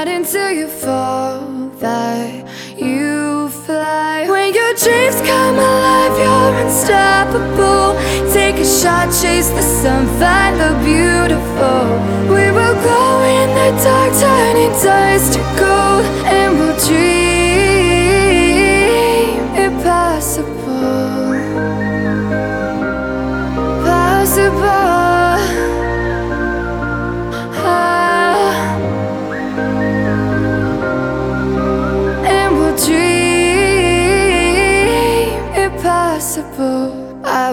Not until you fall that you fly. When your dreams come alive, you're unstoppable. Take a shot, chase the sun, find the beautiful.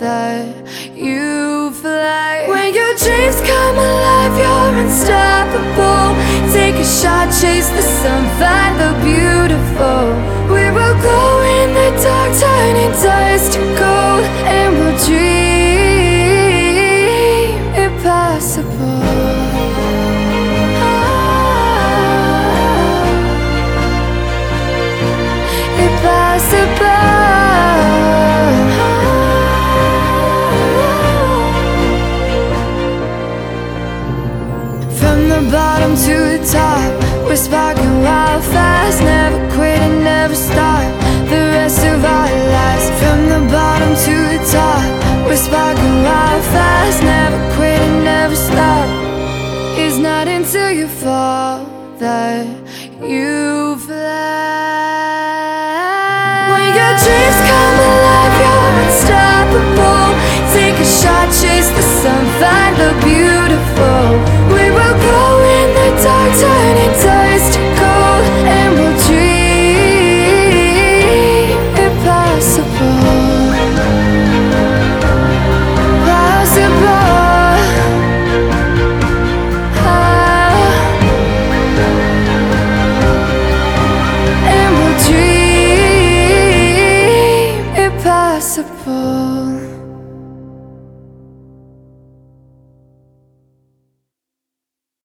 That you fly. When your dreams come alive, you're unstoppable. Fall that you fly.